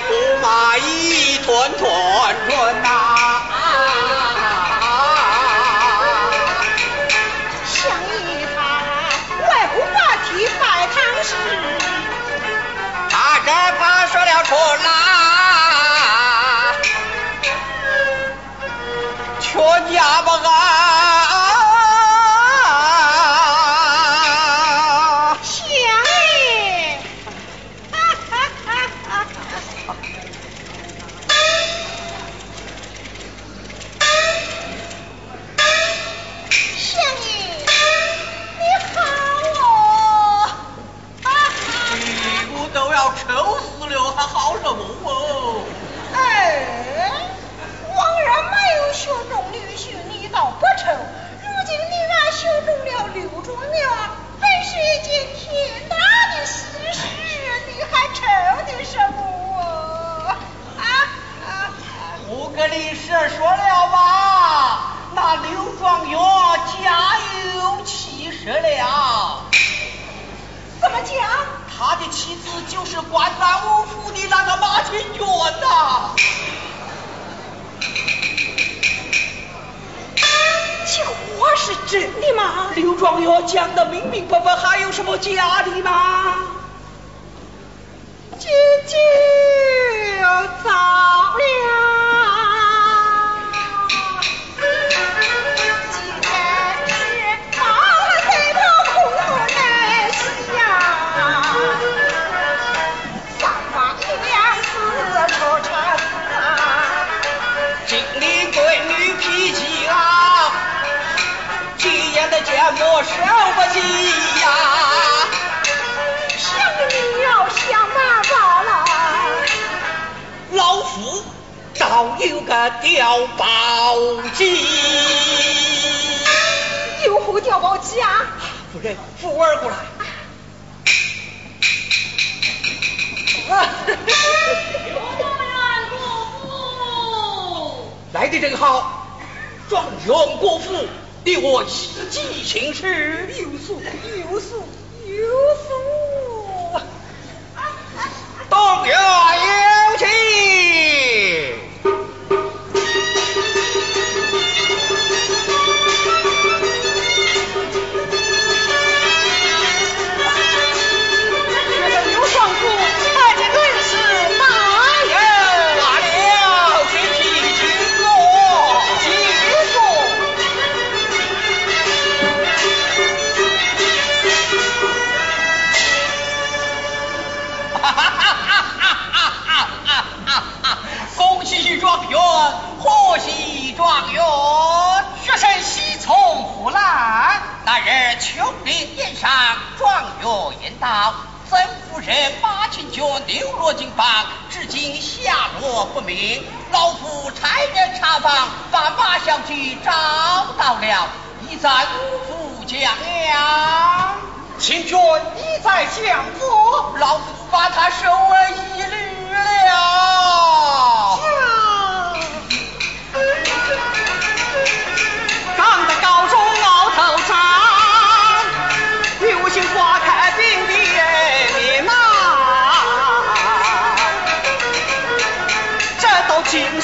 驸马一团团转呐，这李氏说了吧，那刘状元家有妻室了。怎么讲？他的妻子就是关三五府的那个马清娟呐。话是真的吗？刘状元讲的明明白白，还有什么假的吗？姐姐早。吊宝鸡，有福吊宝鸡啊！夫人，福儿过来。啊！状元，来的正好。状元国父，你我一见倾心，有福有福有福，状元有情。言道曾夫人马清泉流落京发至今下落不明老夫差人查房把马小姐找到了已在五府将杨清泉已在相府老夫把她收为义女了。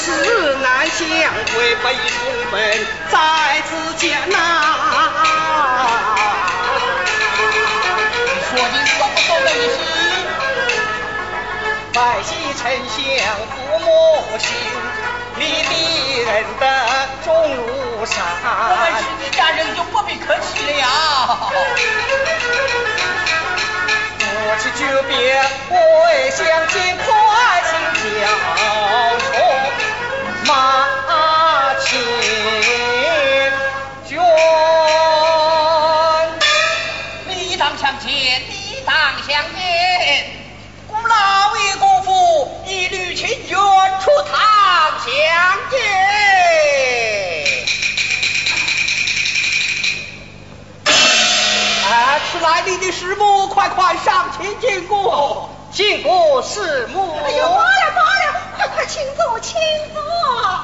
是难相会背书本在此间呐、啊。说你到不到人心，拜丞相父母亲，你的人的重如山。我们是家人就不必客气了。夫妻久别，我想见快请交。Oh. 马前卷。礼当相见，礼当相见。姑老爷姑父一缕情愿出堂相见。啊，此来历的师母，快快上前见过，见过师母。哎呦，罢了罢了，快快请坐，请坐。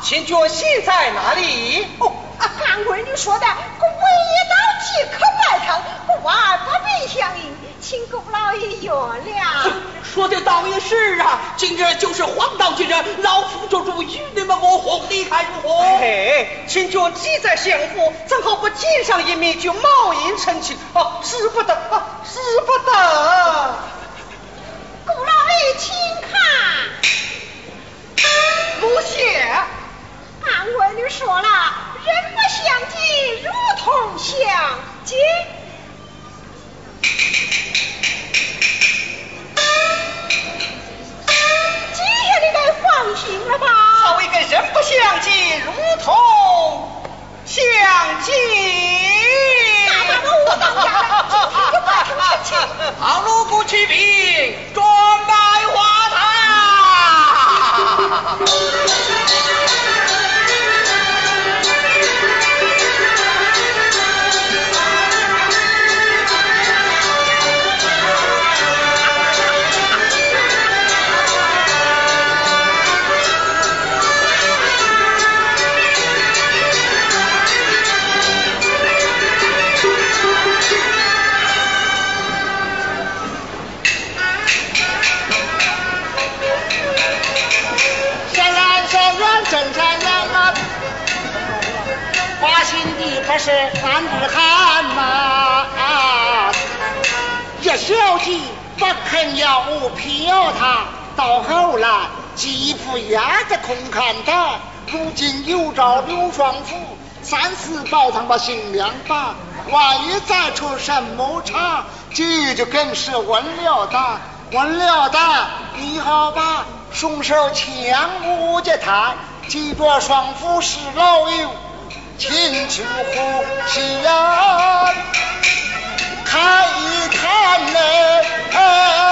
请君现在哪里？哦，啊，韩闺女说的，我唯一到即可拜堂，故外不必相迎，请姑老爷原谅。说的倒也是啊，今日就是黄道吉日，老夫做主与你们我婚，你看如何？哎，请君既在相府，怎好不见上一面就冒言成亲？啊，使不得，啊，使不得。姑老爷请看，不谢。说了，人不相见，如同相见。今天你该放心了吧？好一个人不相见，如同相见。那咱们无当家了，今天就。好，锣鼓齐鸣，准备花坛。的不是汉子。汉嘛。一小姐不肯要我票他，到后来继父压着空看他，如今又找刘双福，三四百趟把新娘把，万一再出什么差，这就更是问了他，问了他，你好吧？双手牵我这台，记着双福是老友，请求呼吸呀，看一看嘞。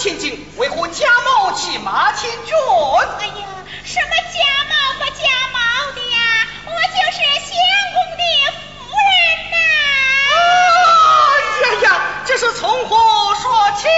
千金，为何假冒骑马千军？哎呀，什么假冒不假冒的呀？我就是相公的夫人呐！哎呀呀，这是从何说起？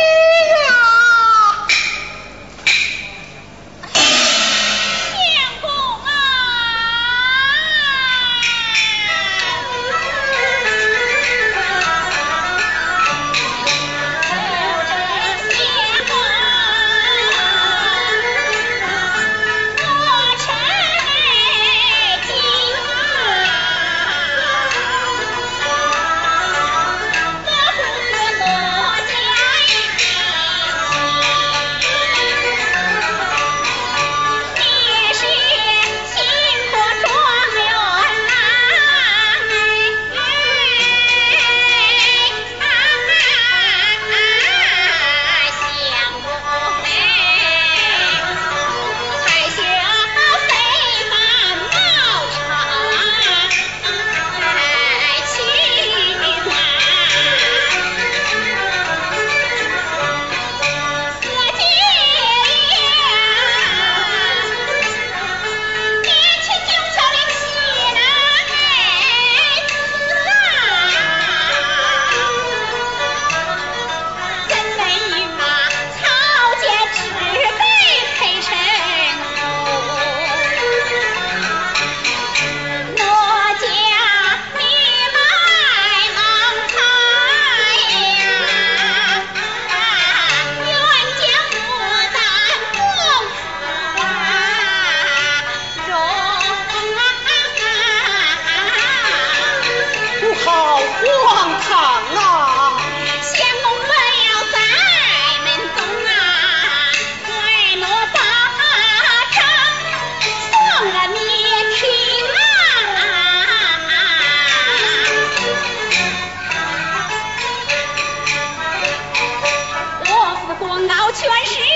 钻石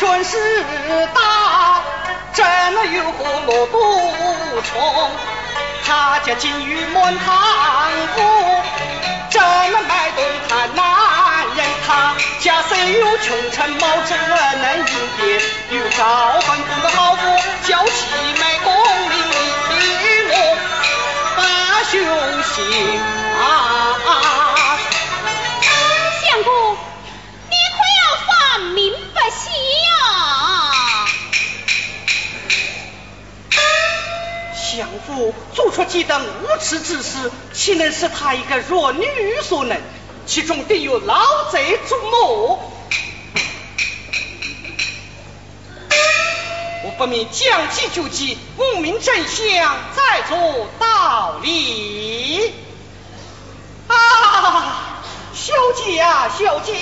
功高权势大，怎能有何落独宠？他家金玉满堂屋，怎能卖东汉男人？他家虽有穷臣谋，怎能迎别有赵本公的好夫，娇妻美功名利禄把雄心啊！出几等无耻之事，岂能是他一个弱女所能？其中定有老贼主谋。我不明将计就计，不明真相再做道理。啊，小姐啊，小姐，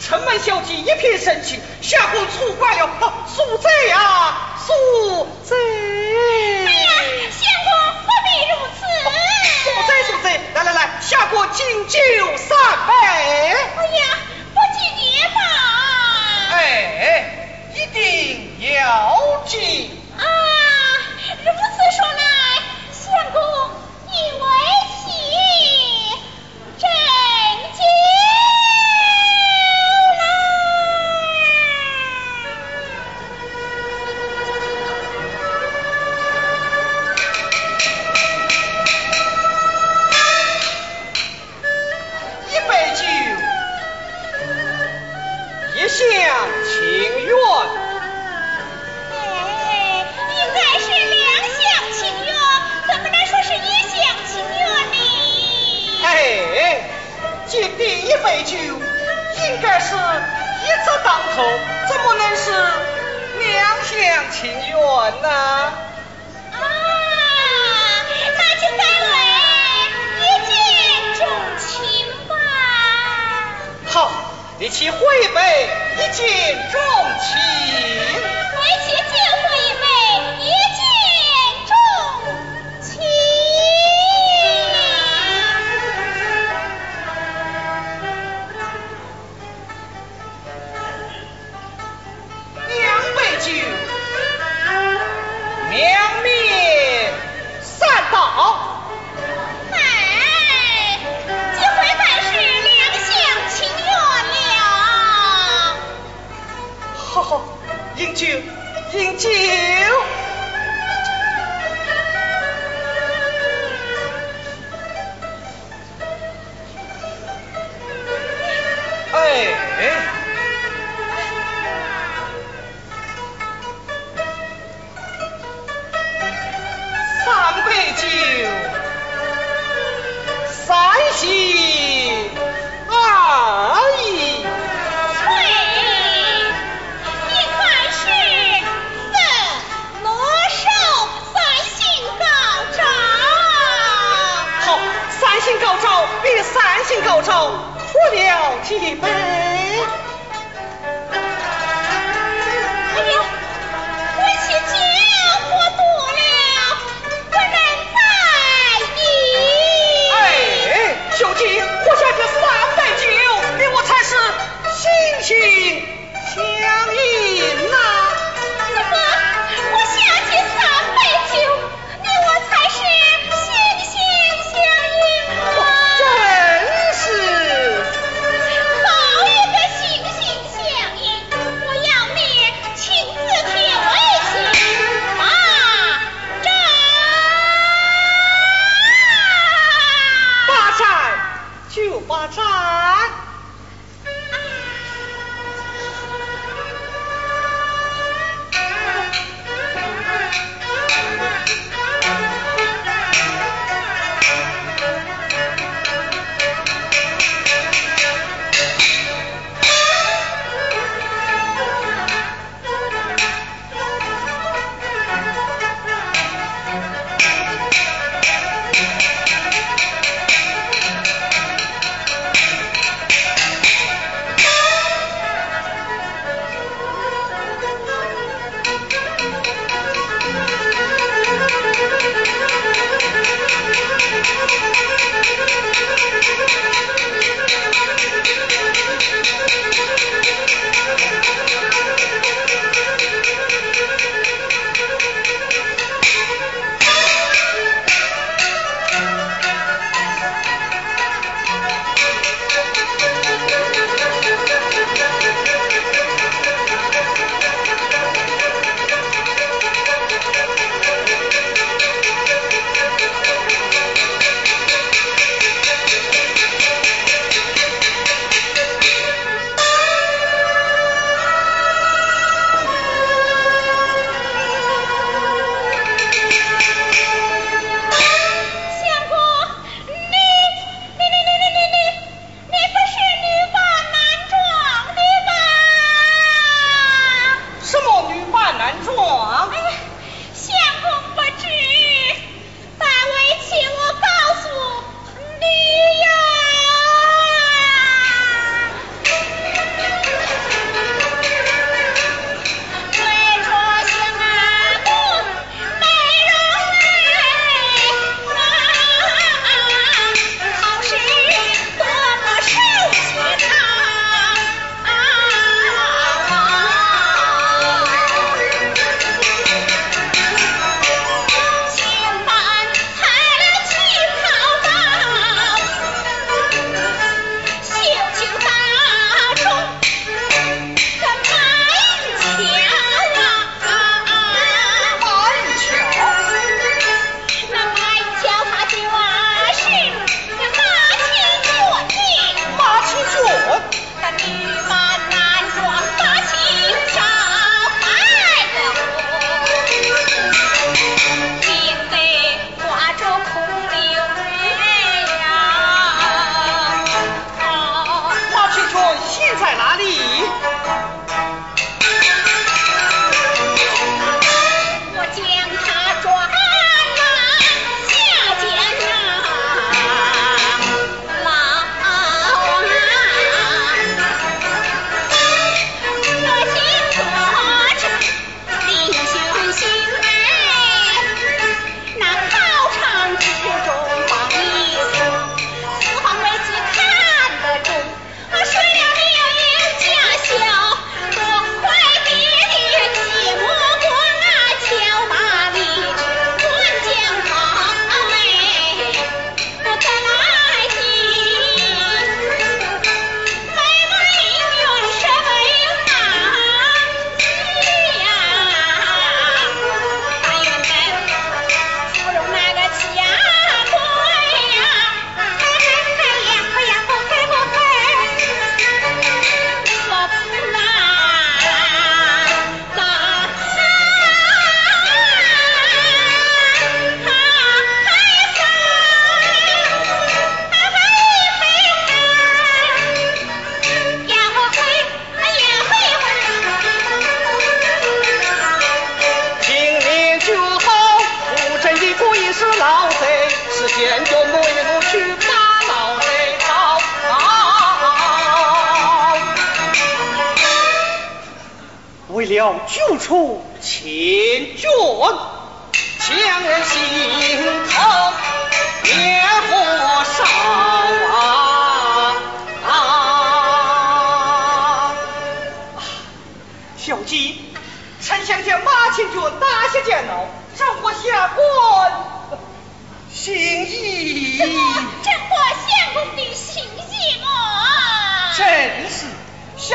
城门小姐一片深情，下官错怪了，恕罪啊，恕官你去会杯，一见钟情。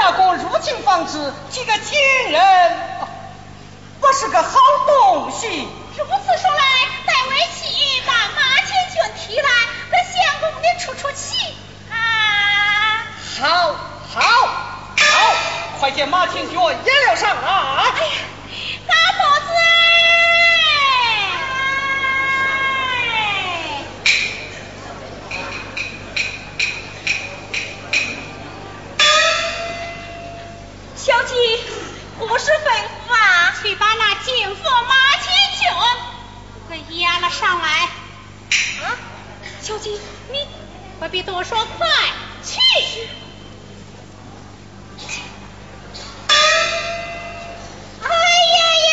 下官如今方知，这个奸人不是个好东西。如此说来，待为妻把马千军提来，给相公你出出气啊！好，好，好，快见马千军也了上啊。哎呀，大婆子。不是吩咐啊，去把那金佛马千军给押了上来。啊，小姐，你不必多说，快去。哎呀呀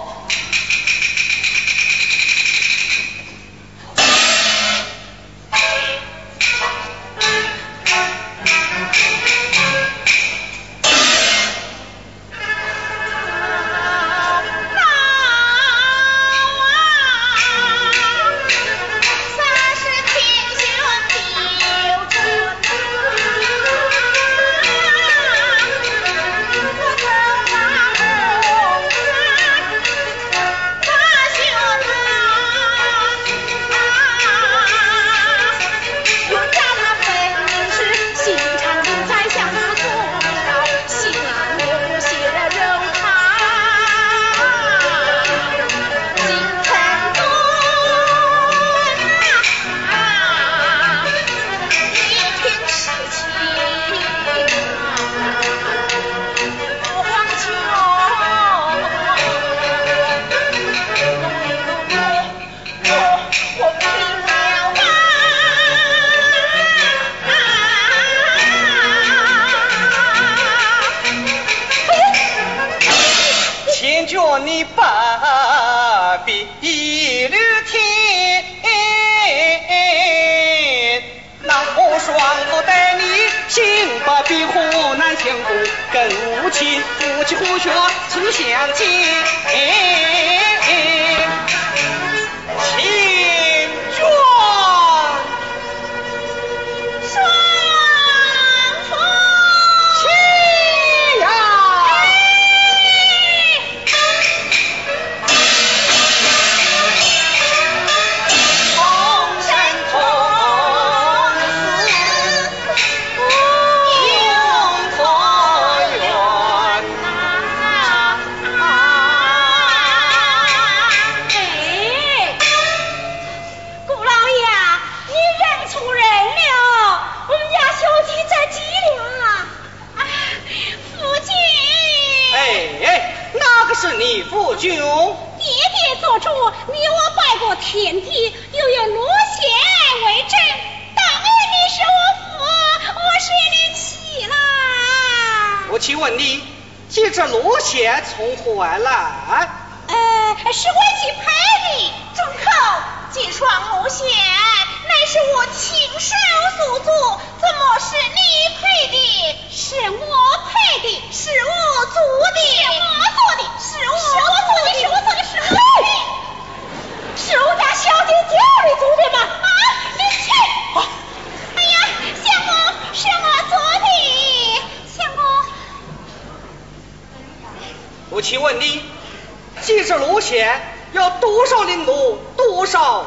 是路线，要多少领路，多少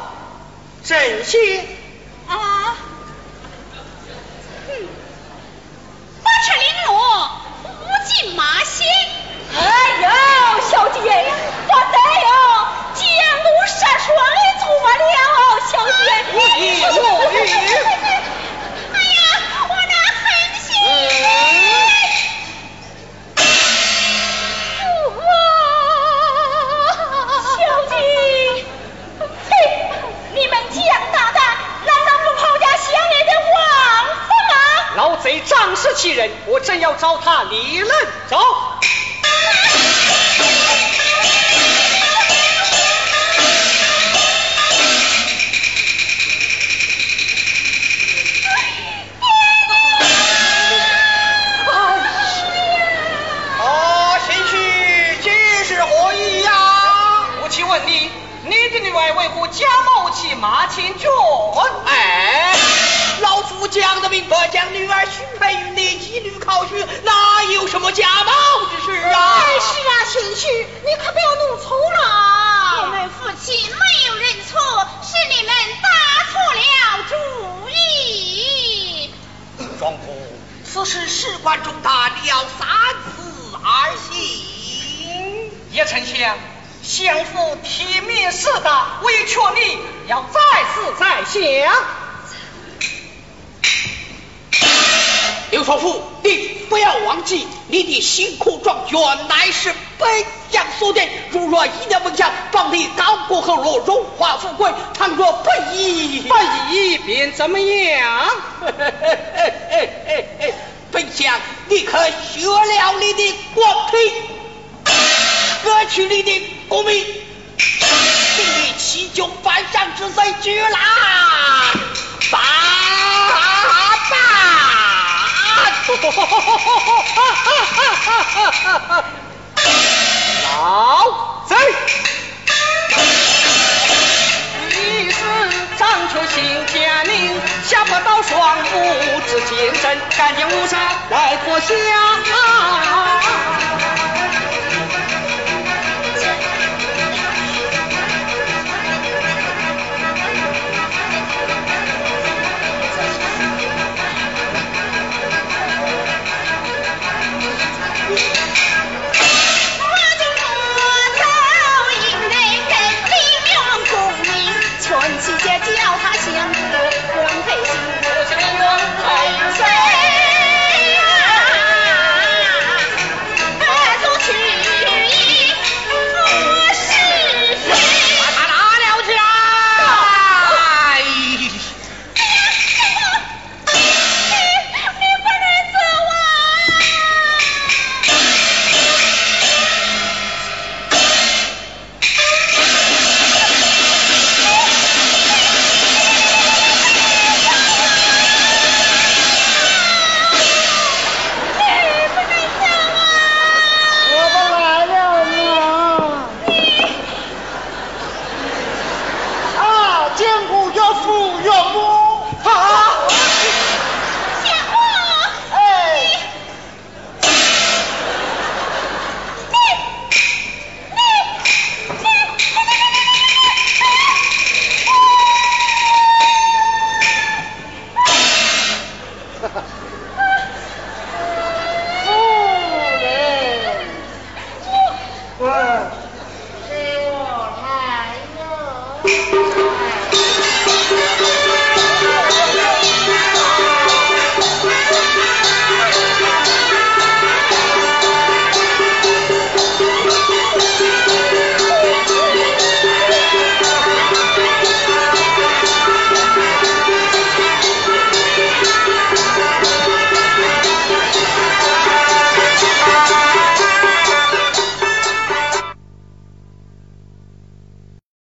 阵线。啊，嗯，八尺领路，五进马心。哎呦，小姐，不得哟，江路山水做不了，小姐。我与我与。仗势欺人，我正要找他理论，走。何意呀？我请问你，你的女儿为何假冒其马前君？讲的明白，将女儿许配于你，一律考取，哪有什么假冒之事啊？哎，是啊，贤婿，你可不要弄错了我了。们夫妻没有认错，是你们打错了主意。庄夫，此事事关重大，你要三思而行。叶丞相，相府体面事大，委屈你要再思再想。刘少夫，你不要忘记，你的辛苦状原乃是本将所定。如若一念梦想，放你高过后落，荣华富贵；倘若不依，不依便怎么样？本相立刻削了你的国腿，割去你的功名，定你七九犯上之罪，举来罢罢。老贼！你是张却新家宁，下不到双目之见证，赶紧武上来脱下。